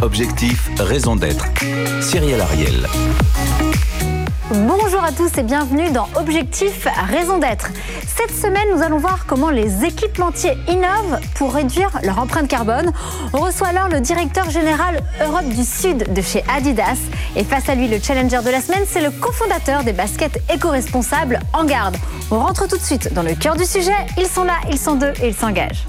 Objectif, raison d'être. Cyril Ariel. Bonjour à tous et bienvenue dans Objectif Raison d'être. Cette semaine, nous allons voir comment les équipementiers innovent pour réduire leur empreinte carbone. On reçoit alors le directeur général Europe du Sud de chez Adidas. Et face à lui, le challenger de la semaine, c'est le cofondateur des baskets éco-responsables En Garde. On rentre tout de suite dans le cœur du sujet. Ils sont là, ils sont deux et ils s'engagent.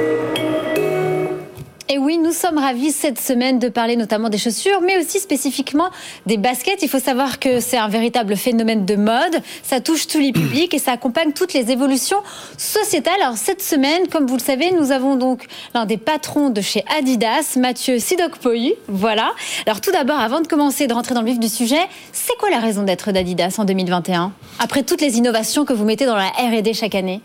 Sommes ravis cette semaine de parler notamment des chaussures, mais aussi spécifiquement des baskets. Il faut savoir que c'est un véritable phénomène de mode. Ça touche tous les publics et ça accompagne toutes les évolutions sociétales. Alors cette semaine, comme vous le savez, nous avons donc l'un des patrons de chez Adidas, Mathieu Sidokpoy. Voilà. Alors tout d'abord, avant de commencer de rentrer dans le vif du sujet, c'est quoi la raison d'être d'Adidas en 2021 Après toutes les innovations que vous mettez dans la R&D chaque année?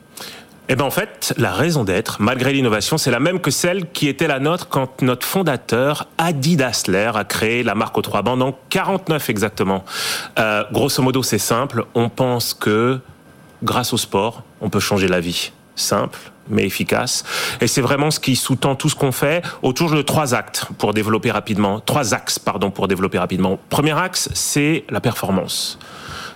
Eh bien, en fait, la raison d'être, malgré l'innovation, c'est la même que celle qui était la nôtre quand notre fondateur, Adi Dassler, a créé la marque aux trois bandes en 49 exactement. Euh, grosso modo, c'est simple. On pense que grâce au sport, on peut changer la vie. Simple, mais efficace. Et c'est vraiment ce qui sous-tend tout ce qu'on fait autour de trois actes pour développer rapidement. Trois axes, pardon, pour développer rapidement. Premier axe, c'est la performance.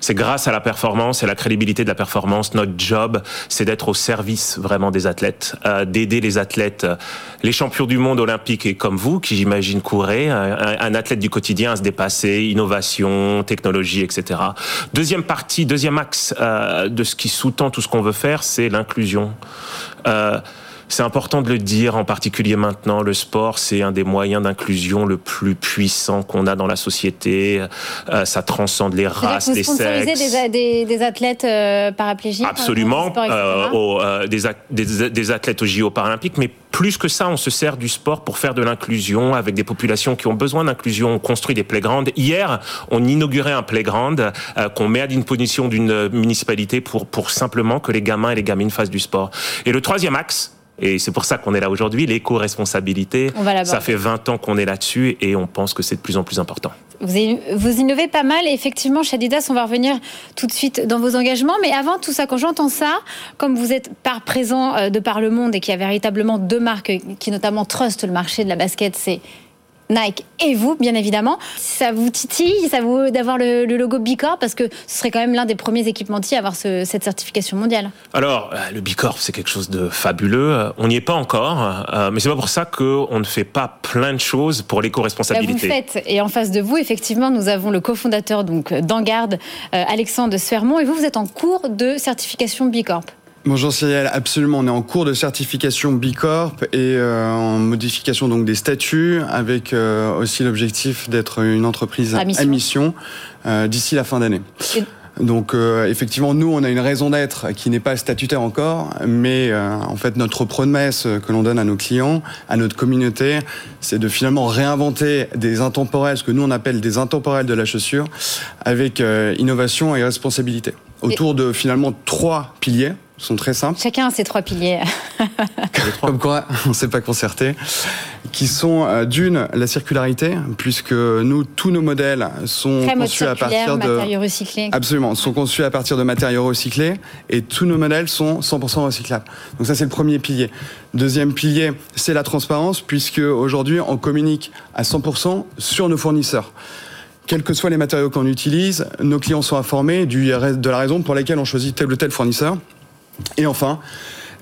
C'est grâce à la performance et la crédibilité de la performance, notre job, c'est d'être au service vraiment des athlètes, euh, d'aider les athlètes, euh, les champions du monde olympiques et comme vous, qui j'imagine courez, un, athlète du quotidien à se dépasser, innovation, technologie, etc. Deuxième partie, deuxième axe euh, de ce qui sous-tend tout ce qu'on veut faire, c'est l'inclusion. C'est important de le dire, en particulier maintenant. Le sport, c'est un des moyens d'inclusion le plus puissant qu'on a dans la société. Euh, ça transcende les races, les sexes. Des, des, des athlètes euh, paraplégiques Absolument, euh, des, des, athlètes aux JO paralympiques, mais plus que ça, on se sert du sport pour faire de l'inclusion avec des populations qui ont besoin d'inclusion. On construit des playgrounds. Hier, on inaugurait un playground qu'on met à disposition d'une municipalité pour, pour simplement que les gamins et les gamines fassent du sport. Et le troisième axe, et c'est pour ça qu'on est là aujourd'hui, l'éco-responsabilité. Ça fait 20 ans qu'on est là-dessus et on pense que c'est de plus en plus important. Vous, innovez pas mal et effectivement, chez Adidas, on va revenir tout de suite dans vos engagements. Mais avant tout ça, quand j'entends ça, comme vous êtes par présent euh, de par le monde et qu'il y a véritablement deux marques qui notamment trustent le marché de la basket, c'est Nike et vous, bien évidemment. Ça vous titille, ça vous d'avoir le, logo Bicorp parce que ce serait quand même l'un des premiers équipementiers à avoir cette certification mondiale. Alors, euh, le Bicorp, c'est quelque chose de fabuleux. On n'y est pas encore, euh, mais c'est pas pour ça qu'on ne fait pas plein de choses pour l'éco-responsabilité. Bah, vous faites, et en face de vous, effectivement, nous avons le cofondateur donc d'Angarde, euh, Alexandre Sfermont, et vous, vous êtes en cours de certification Bicorp. Bonjour Cyril, absolument. On est en cours de certification B Corp et euh, en modification donc des statuts, avec euh, aussi l'objectif d'être une entreprise à mission, euh, d'ici la fin d'année. Donc effectivement, nous, on a une raison d'être qui n'est pas statutaire encore, mais en fait, notre promesse que l'on donne à nos clients, à notre communauté, c'est de finalement réinventer des intemporels, ce que nous on appelle des intemporels de la chaussure, avec innovation et responsabilité, autour de finalement trois piliers sont très simples. Chacun a ses trois piliers. Comme quoi, on ne s'est pas concerté. Qui sont euh, d'une, la circularité, puisque nous, tous nos modèles sont conçus à partir de matériaux recyclés. Absolument, sont conçus à partir de matériaux recyclés et tous nos modèles sont 100% recyclables. Donc ça, c'est le premier pilier. Deuxième pilier, c'est la transparence, puisque aujourd'hui, on communique à 100% sur nos fournisseurs quels que soient les matériaux qu'on utilise, nos clients sont informés de la raison pour laquelle on choisit tel ou tel fournisseur. Et enfin,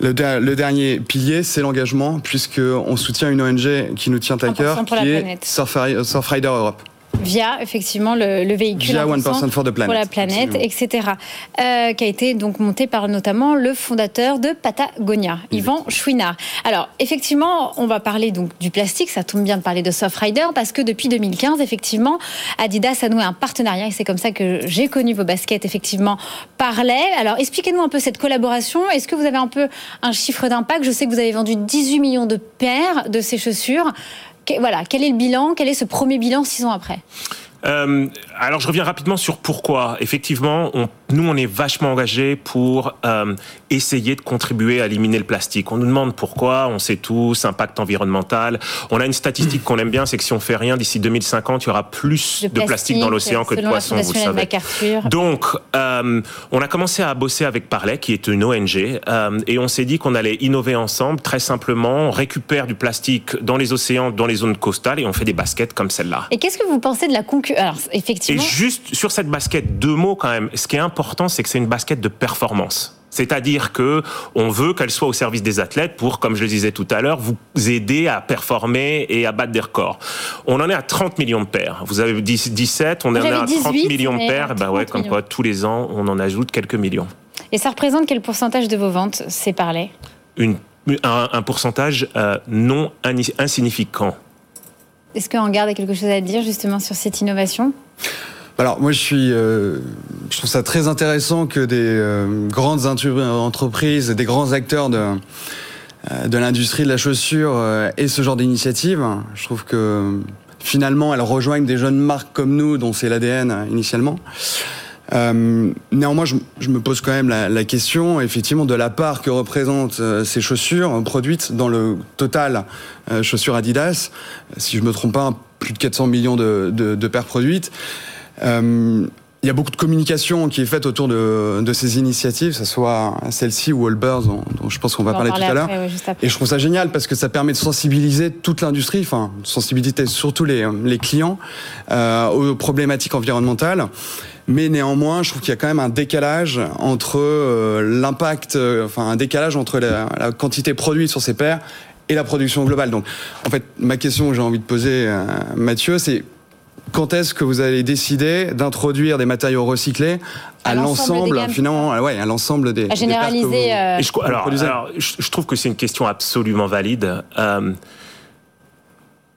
le, dernier pilier, c'est l'engagement, puisqu'on soutient une ONG qui nous tient à cœur, qui est Surfrider Europe. Via effectivement le, véhicule Via One Person for the Planet, pour la planète, etc. Euh, qui a été donc monté par notamment le fondateur de Patagonia, Yvan Chouinard. Alors effectivement, on va parler donc du plastique. Ça tombe bien de parler de Soft Rider parce que depuis 2015, effectivement, Adidas a noué un partenariat et c'est comme ça que j'ai connu vos baskets. Effectivement, parlait. Alors expliquez-nous un peu cette collaboration. Est-ce que vous avez un peu un chiffre d'impact? Je sais que vous avez vendu 18 millions de paires de ces chaussures voilà, quel est le bilan Quel est ce premier bilan six ans après? Euh, alors je reviens rapidement sur pourquoi. Effectivement, on, nous on est vachement engagés pour euh, essayer de contribuer à éliminer le plastique. On nous demande pourquoi, on sait tous, impact environnemental. On a une statistique qu'on aime bien, c'est que si on fait rien d'ici 2050, il y aura plus de, plastique, dans l'océan que de poissons, vous savez. Donc, euh, on a commencé à bosser avec Parley, qui est une ONG, et on s'est dit qu'on allait innover ensemble. Très simplement, on récupère du plastique dans les océans, dans les zones costales, et on fait des baskets comme celle-là. Et qu'est-ce que vous pensez de la concurrence Alors, effectivement. Et juste sur cette basket, deux mots quand même. Ce qui est important, c'est que c'est une basket de performance. C'est-à-dire que on veut qu'elle soit au service des athlètes pour, comme je le disais tout à l'heure, vous aider à performer et à battre des records. On en est à 30 millions de paires. Vous avez 17, on en est à 30 millions de paires. Bah ouais, comme quoi tous les ans, on en ajoute quelques millions. Et ça représente quel pourcentage de vos ventes, c'est parlé Une, un, pourcentage euh, non insignificant. Est-ce qu'en garde a quelque chose à dire justement sur cette innovation? Alors moi je suis, euh, je trouve ça très intéressant que des euh, grandes entreprises, des grands acteurs de euh, de l'industrie de la chaussure aient ce genre d'initiative. Je trouve que finalement elles rejoignent des jeunes marques comme nous dont c'est l'ADN initialement. Néanmoins, je, je, me pose quand même la, la, question, effectivement, de la part que représentent ces chaussures produites dans le total chaussures Adidas. Si je me trompe pas, plus de 400 millions de, de, de paires produites. Euh, il y a beaucoup de communication qui est faite autour de, de ces initiatives, que ce soit celle-ci ou Allbirds, dont, dont, je pense qu'on va parler tout à l'heure. et je trouve ça génial parce que ça permet de sensibiliser toute l'industrie, enfin, sensibiliser surtout les, les clients euh, aux problématiques environnementales. Mais néanmoins, je trouve qu'il y a quand même un décalage entre euh, l'impact, euh, enfin un décalage entre la, la, quantité produite sur ces paires et la production globale. Donc, en fait, ma question que j'ai envie de poser, à Mathieu, c'est quand est-ce que vous allez décider d'introduire des matériaux recyclés à, l'ensemble finalement ouais, à l'ensemble des à généraliser euh, je, alors, je, trouve que c'est une question absolument valide euh,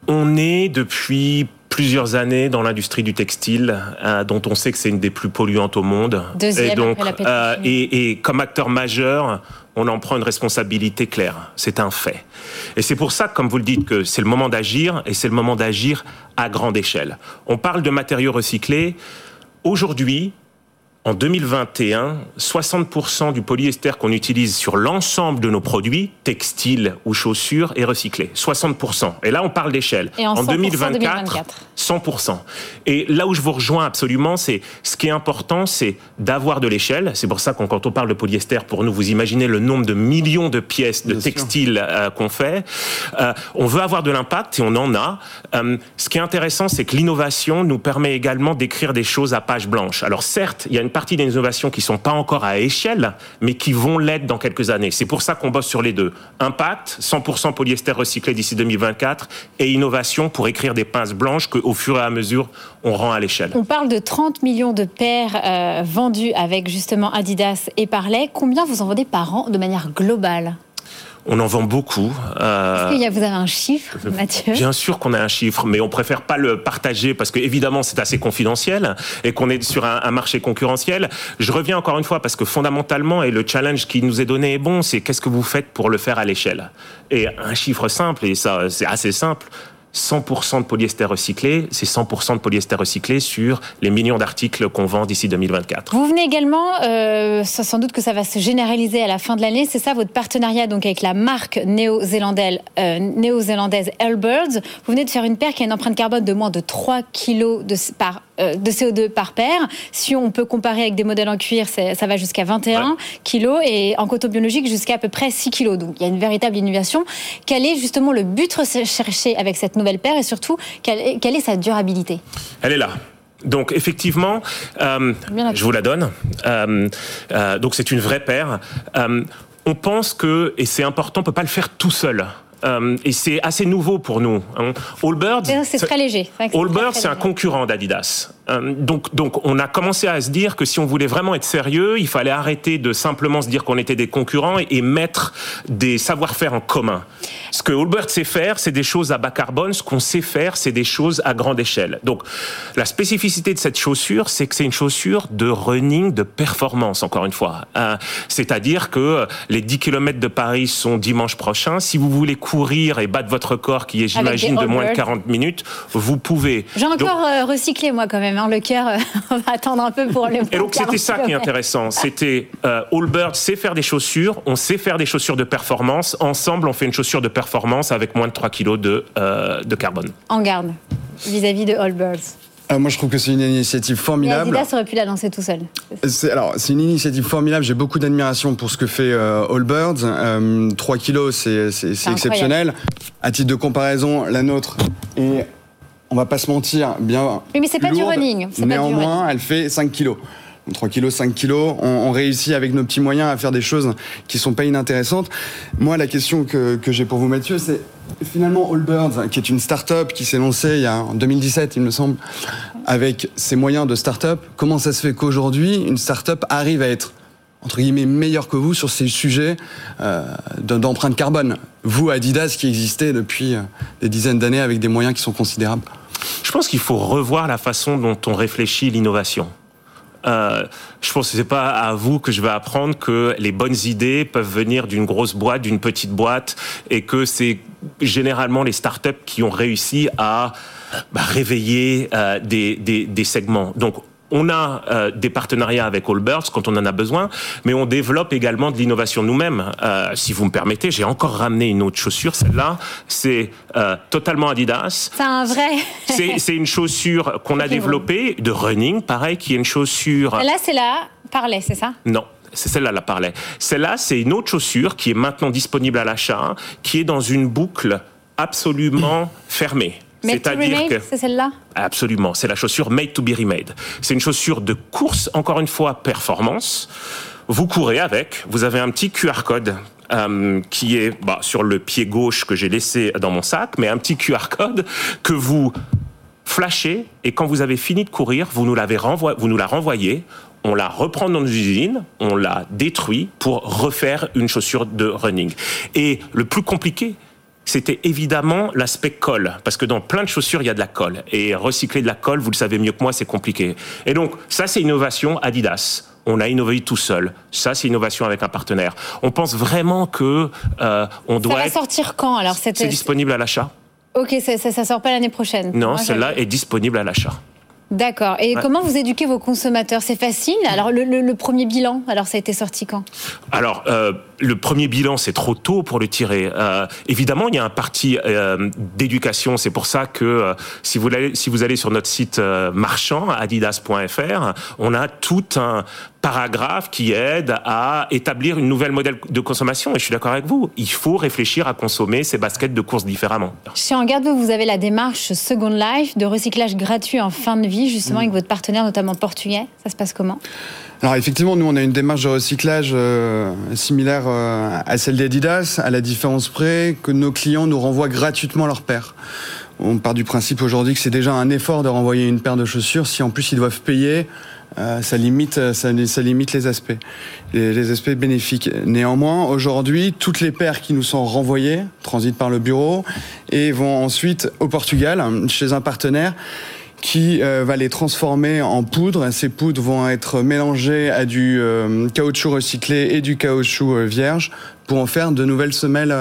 on est depuis plusieurs années dans l'industrie du textile, euh, dont on sait que c'est une des plus polluantes au monde. Deuxième et donc, après la et, et, comme acteur majeur, on en prend une responsabilité claire. C'est un fait. Et c'est pour ça, comme vous le dites, que c'est le moment d'agir, et c'est le moment d'agir à grande échelle. On parle de matériaux recyclés. Aujourd'hui, en 2021, 60% du polyester qu'on utilise sur l'ensemble de nos produits, textiles ou chaussures, est recyclé. 60%. Et là, on parle d'échelle. En, 2024, 2024, 100%. Et là où je vous rejoins absolument, c'est ce qui est important, c'est d'avoir de l'échelle. C'est pour ça que quand on parle de polyester, pour nous, vous imaginez le nombre de millions de pièces de textiles euh, qu'on fait. Euh, on veut avoir de l'impact et on en a. Euh, ce qui est intéressant, c'est que l'innovation nous permet également d'écrire des choses à page blanche. Alors certes, il y a une partie des innovations qui sont pas encore à échelle, mais qui vont l'être dans quelques années. C'est pour ça qu'on bosse sur les deux. Impact, 100% polyester recyclé d'ici 2024, et innovation pour écrire des pinces blanches qu'au fur et à mesure, on rend à l'échelle. On parle de 30 millions de paires euh, vendues avec justement Adidas et Parley. Combien vous en vendez par an de manière globale? On en vend beaucoup. Euh, Est-ce que vous avez un chiffre, Mathieu? Bien sûr qu'on a un chiffre, mais on préfère pas le partager parce que évidemment c'est assez confidentiel et qu'on est sur un, marché concurrentiel. Je reviens encore une fois parce que fondamentalement et le challenge qui nous est donné est bon, c'est qu'est-ce que vous faites pour le faire à l'échelle? Et un chiffre simple et ça c'est assez simple. 100% de polyester recyclé, c'est 100% de polyester recyclé sur les millions d'articles qu'on vend d'ici 2024. Vous venez également, euh, sans doute que ça va se généraliser à la fin de l'année, c'est ça votre partenariat donc avec la marque néo-zélandaise euh, néo Allbirds. Vous venez de faire une paire qui a une empreinte carbone de moins de 3 kg de, par euh, de CO2 par paire. Si on peut comparer avec des modèles en cuir, ça va jusqu'à 21 kg et en coton biologique jusqu'à à peu près 6 kg. Donc il y a une véritable innovation. Quel est justement le but recherché avec cette nouvelle paire et surtout quelle est, sa durabilité? Elle est là. Donc effectivement, euh, je vous la donne. Euh, donc c'est une vraie paire. on pense que, et c'est important, on peut pas le faire tout seul. Euh, et c'est assez nouveau pour nous. Hein. Allbirds, c'est très léger. Allbirds, c'est un concurrent d'Adidas. Euh, donc, donc, on a commencé à se dire que si on voulait vraiment être sérieux, il fallait arrêter de simplement se dire qu'on était des concurrents et, mettre des savoir-faire en commun. Ce que Holbert sait faire, c'est des choses à bas carbone. Ce qu'on sait faire, c'est des choses à grande échelle. Donc, la spécificité de cette chaussure, c'est que c'est une chaussure de running de performance, encore une fois. Euh, c'est-à-dire que les 10 km de Paris sont dimanche prochain. Si vous voulez courir et battre votre corps, qui est, j'imagine, de moins de 40 minutes, vous pouvez. J'ai encore euh, recyclé, moi, quand même. Le cœur, euh, on va attendre un peu pour le. Et donc, c'était ça qui est intéressant. C'était euh, Allbird sait faire des chaussures, on sait faire des chaussures de performance. Ensemble, on fait une chaussure de performance avec moins de 3 kg de, de carbone. En garde vis-à-vis de Allbirds. Alors moi, je trouve que c'est une initiative formidable. Et Adidas aurait pu la lancer tout seul. alors, c'est une initiative formidable. J'ai beaucoup d'admiration pour ce que fait euh, Allbirds. 3 kilos, c'est exceptionnel. À titre de comparaison, la nôtre est, on va pas se mentir, bien. Oui, mais c'est pas du running. Néanmoins, elle fait 5 kilos. 3 kilos, 5 kilos, on, réussit avec nos petits moyens à faire des choses qui sont pas inintéressantes. Moi, la question que, que j'ai pour vous, Mathieu, c'est finalement Allbirds, qui est une start-up qui s'est lancée il y a, en 2017, il me semble, avec ses moyens de start-up, comment ça se fait qu'aujourd'hui, une start-up arrive à être entre guillemets meilleure que vous sur ces sujets euh, d'empreinte carbone? Vous, Adidas, qui existez depuis euh, des dizaines d'années avec des moyens qui sont considérables. Je pense qu'il faut revoir la façon dont on réfléchit l'innovation. Euh, je pense que c'est pas à vous que je vais apprendre que les bonnes idées peuvent venir d'une grosse boîte, d'une petite boîte, et que c'est généralement les startups qui ont réussi à bah, réveiller euh, des, segments. On a euh, des partenariats avec Allbirds quand on en a besoin, mais on développe également de l'innovation nous-mêmes. Euh, si vous me permettez, j'ai encore ramené une autre chaussure. Celle-là, c'est euh, totalement Adidas. C'est un vrai. c'est une chaussure qu'on a développée de running, pareil, qui est une chaussure. là, c'est la Parley, c'est ça? Non, c'est celle-là la parlait. Celle-là, c'est une autre chaussure qui est maintenant disponible à l'achat, qui est dans une boucle absolument fermée. C'est-à-dire que c'est celle-là Absolument, c'est la chaussure made to be remade. C'est une chaussure de course, encore une fois performance. Vous courez avec, vous avez un petit QR code euh, qui est bah, sur le pied gauche que j'ai laissé dans mon sac, mais un petit QR code que vous flashez et quand vous avez fini de courir, vous nous l'avez vous nous la renvoyez. On la reprend dans nos usines, on la détruit pour refaire une chaussure de running. Et le plus compliqué, c'était évidemment l'aspect colle, parce que dans plein de chaussures, il y a de la colle. Et recycler de la colle, vous le savez mieux que moi, c'est compliqué. Et donc, ça, c'est innovation Adidas. On a innové tout seul. Ça, c'est innovation avec un partenaire. On pense vraiment que euh, on doit. Ça va sortir quand alors C'est disponible à l'achat. Ok, ça, ça, sort pas l'année prochaine. Non, celle-là est disponible à l'achat. D'accord. Et comment vous éduquez vos consommateurs? C'est facile? Alors le, premier bilan, alors ça a été sorti quand? Alors euh, le premier bilan, c'est trop tôt pour le tirer. Euh, évidemment, il y a un parti euh, d'éducation. C'est pour ça que si vous allez si vous allez sur notre site marchand adidas.fr, on a tout un paragraphe qui aide à établir une nouvelle modèle de consommation. Et je suis d'accord avec vous. Il faut réfléchir à consommer ces baskets de course différemment. Chez Engarde, vous avez la démarche Second Life de recyclage gratuit en fin de vie, justement, mm. avec votre partenaire, notamment portugais. Ça se passe comment? Alors effectivement, nous on a une démarche de recyclage euh, similaire euh, à celle d'Adidas, à la différence près que nos clients nous renvoient gratuitement leur paire. On part du principe aujourd'hui que c'est déjà un effort de renvoyer une paire de chaussures. Si en plus ils doivent payer, euh, ça limite, ça, limite les aspects, les, aspects bénéfiques. Néanmoins, aujourd'hui, toutes les paires qui nous sont renvoyées transitent par le bureau et vont ensuite au Portugal chez un partenaire qui euh, va les transformer en poudre. Ces poudres vont être mélangées à du euh, caoutchouc recyclé et du caoutchouc vierge pour en faire de nouvelles semelles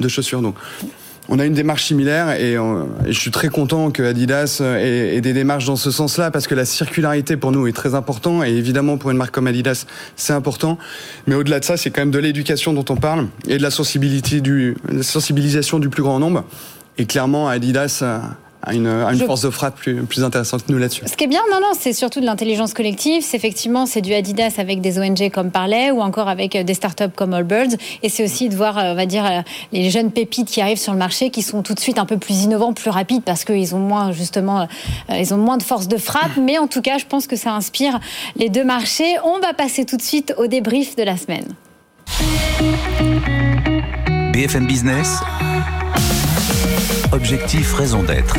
de chaussures. Donc, on a une démarche similaire et, je suis très content que Adidas ait, des démarches dans ce sens-là parce que la circularité pour nous est très important et évidemment pour une marque comme Adidas c'est important. Mais au-delà de ça, c'est quand même de l'éducation dont on parle et de la sensibilité du, la sensibilisation du plus grand nombre. Et clairement, Adidas à une, une force de frappe plus, plus intéressante que nous là-dessus. Ce qui est bien, non, non, c'est surtout de l'intelligence collective. C'est effectivement, c'est du Adidas avec des ONG comme Parley ou encore avec euh, des startups comme Allbirds. Et c'est aussi de voir, euh, on va dire, euh, les jeunes pépites qui arrivent sur le marché qui sont tout de suite un peu plus innovants, plus rapides parce qu'ils ont moins, justement, ils ont moins de force de frappe. Mais en tout cas, je pense que ça inspire les deux marchés. On va passer tout de suite au débrief de la semaine. BFM Business. Objectif, raison d'être.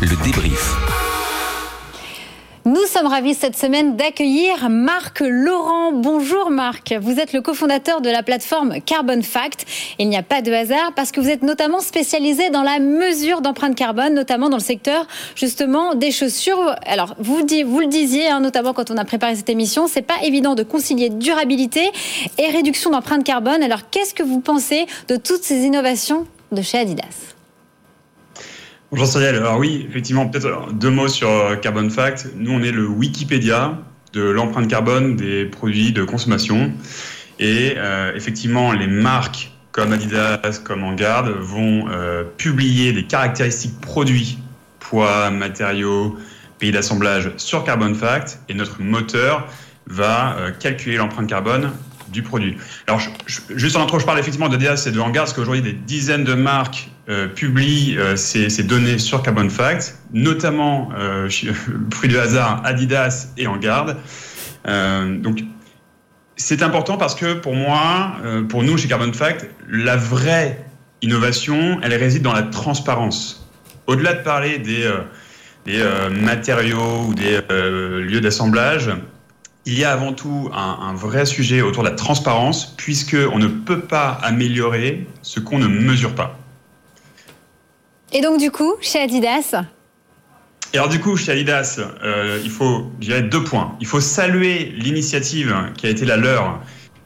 Le débrief. Nous sommes ravis cette semaine d'accueillir Marc Laurent. Bonjour Marc, vous êtes le cofondateur de la plateforme Carbon Fact. Il n'y a pas de hasard parce que vous êtes notamment spécialisé dans la mesure d'empreinte carbone, notamment dans le secteur justement des chaussures. Alors vous, le disiez, hein, notamment quand on a préparé cette émission, c'est pas évident de concilier durabilité et réduction d'empreinte carbone. Alors qu'est-ce que vous pensez de toutes ces innovations de chez Adidas? Bonjour Cyril. Alors oui, effectivement, peut-être deux mots sur euh, Carbon Fact. Nous, on est le Wikipédia de l'empreinte carbone des produits de consommation. Et euh, effectivement, les marques comme Adidas, comme Engarde vont euh, publier des caractéristiques produits, poids, matériaux, pays d'assemblage sur Carbon Fact. Et notre moteur va calculer l'empreinte carbone du produit. Alors, juste en intro, je parle effectivement d'Adidas et de Hangar, parce qu'aujourd'hui, des dizaines de marques euh, publient euh, ces, données sur Carbon Fact, notamment, euh, de hasard, Adidas et Hangar. Euh, donc, c'est important parce que pour moi, pour nous, chez Carbon Fact, la vraie innovation, elle réside dans la transparence. Au-delà de parler des matériaux ou des lieux d'assemblage, il y a avant tout un, vrai sujet autour de la transparence, puisqu'on ne peut pas améliorer ce qu'on ne mesure pas. Et donc du coup, chez Adidas et alors du coup, chez Adidas, euh, il faut, je dirais, deux points. Il faut saluer l'initiative qui a été la leur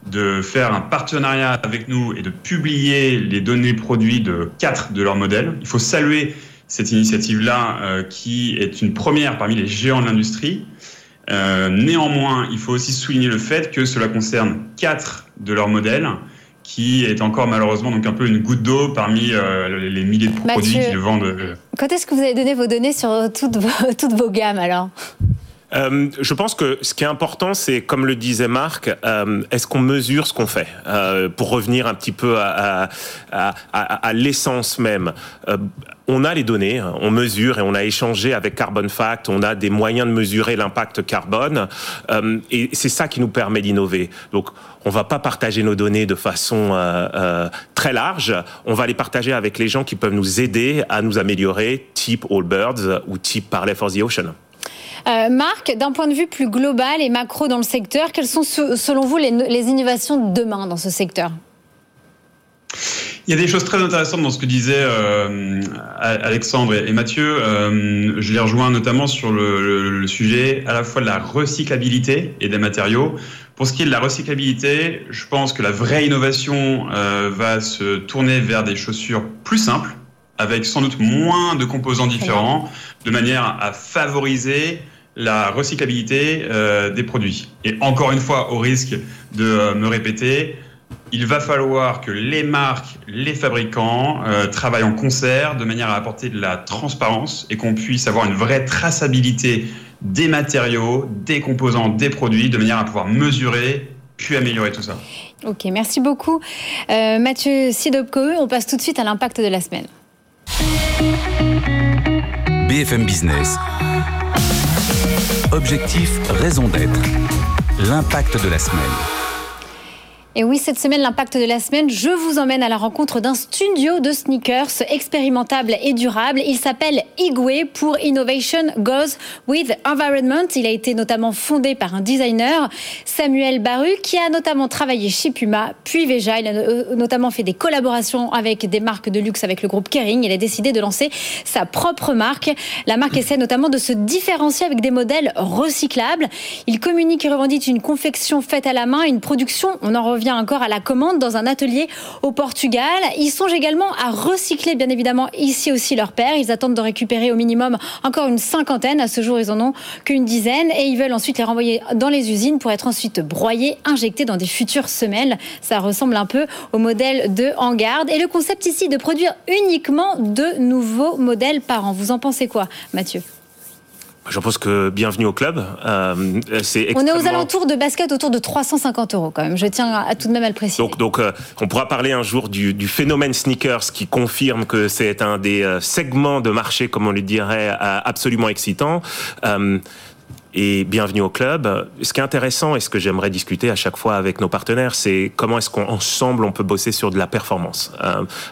de faire un partenariat avec nous et de publier les données produits de quatre de leurs modèles. Il faut saluer cette initiative-là euh, qui est une première parmi les géants de l'industrie. Euh, néanmoins, il faut aussi souligner le fait que cela concerne quatre de leurs modèles qui est encore malheureusement donc un peu une goutte d'eau parmi euh, les milliers de produits qu'ils vendent. Euh. Quand est-ce que vous avez donné vos données sur toutes vos, toutes vos gammes alors? Euh, je pense que ce qui est important, c'est comme le disait Marc, euh, est-ce qu'on mesure ce qu'on fait euh, Pour revenir un petit peu à, à, à, à l'essence même. Euh, on a les données, on mesure et on a échangé avec Carbon Fact, on a des moyens de mesurer l'impact carbone euh, et c'est ça qui nous permet d'innover. Donc on va pas partager nos données de façon très large, on va les partager avec les gens qui peuvent nous aider à nous améliorer, type Allbirds ou type Parley for the Ocean. Euh, Marc, d'un point de vue plus global et macro dans le secteur, quelles sont selon vous les, innovations de demain dans ce secteur? Il y a des choses très intéressantes dans ce que disaient euh, Alexandre et, Mathieu. Euh, je les rejoins notamment sur le, sujet à la fois de la recyclabilité et des matériaux. Pour ce qui est de la recyclabilité, je pense que la vraie innovation va se tourner vers des chaussures plus simples, avec sans doute moins de composants différents, de manière à favoriser la recyclabilité euh, des produits. Et encore une fois, au risque de euh, me répéter, il va falloir que les marques, les fabricants euh, travaillent en concert de manière à apporter de la transparence et qu'on puisse avoir une vraie traçabilité des matériaux, des composants, des produits, de manière à pouvoir mesurer puis améliorer tout ça. Ok, merci beaucoup. Mathieu Sidopko, on passe tout de suite à l'impact de la semaine. BFM Business. Objectif, raison d'être. L'impact de la semaine. Et oui, cette semaine, l'impact de la semaine, je vous emmène à la rencontre d'un studio de sneakers expérimentable et durable. Il s'appelle Igwe pour Innovation Goes with Environment. Il a été notamment fondé par un designer, Samuel Baru, qui a notamment travaillé chez Puma, puis Veja. Il a euh, notamment fait des collaborations avec des marques de luxe avec le groupe Kering. Il a décidé de lancer sa propre marque. La marque essaie notamment de se différencier avec des modèles recyclables. Il communique et revendique une confection faite à la main, une production, on en revient encore à la commande dans un atelier au Portugal. Ils songent également à recycler, bien évidemment, ici aussi leur père. Ils attendent de récupérer au minimum encore une cinquantaine. À ce jour, ils en ont qu'une dizaine et ils veulent ensuite les renvoyer dans les usines pour être ensuite broyés, injectés dans des futures semelles. Ça ressemble un peu au modèle de Hangarde. Et le concept ici de produire uniquement de nouveaux modèles par an. Vous en pensez quoi, Mathieu? Je pense que bienvenue au club. Euh, c'est On est aux alentours de basket autour de 350 euros quand même. Je tiens à, tout de même à le préciser. Donc, donc euh, on pourra parler un jour du, du, phénomène sneakers qui confirme que c'est un des euh, segments de marché, comme on le dirait, absolument excitant. et bienvenue au club. Ce qui est intéressant et ce que j'aimerais discuter à chaque fois avec nos partenaires, c'est comment est-ce qu'ensemble on peut bosser sur de la performance.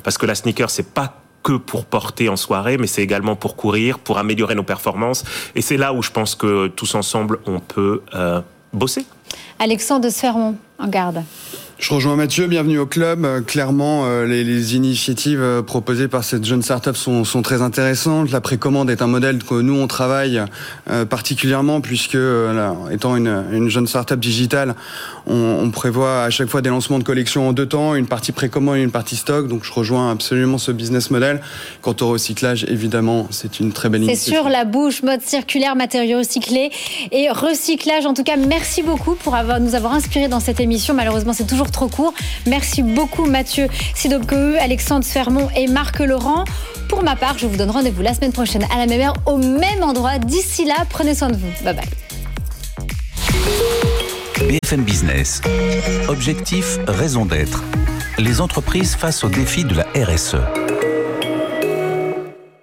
parce que la sneaker, c'est pas que pour porter en soirée, mais c'est également pour courir, pour améliorer nos performances. Et c'est là où je pense que tous ensemble, on peut euh, bosser. Alexandre de Sfermont, en garde. Je rejoins Mathieu, bienvenue au club. Euh, clairement, euh, les, les, initiatives euh, proposées par cette jeune startup sont, sont très intéressantes. La précommande est un modèle que nous, on travaille particulièrement puisque, étant une, une, jeune startup digitale, on, on, prévoit à chaque fois des lancements de collections en deux temps, une partie précommande et une partie stock. Donc je rejoins absolument ce business model. Quant au recyclage, évidemment, c'est une très belle initiative. C'est sur la bouche, mode circulaire, matériaux recyclés et recyclage. En tout cas, merci beaucoup pour avoir, nous avoir inspiré dans cette émission. Malheureusement, c'est toujours trop court. Merci beaucoup Mathieu Sidobkohu, Alexandre Fermont et Marc Laurent. Pour ma part, je vous donne rendez-vous la semaine prochaine à la même heure, au même endroit. D'ici là, prenez soin de vous. Bye bye. BFM Business. Objectif, raison d'être. Les entreprises face aux défis de la RSE.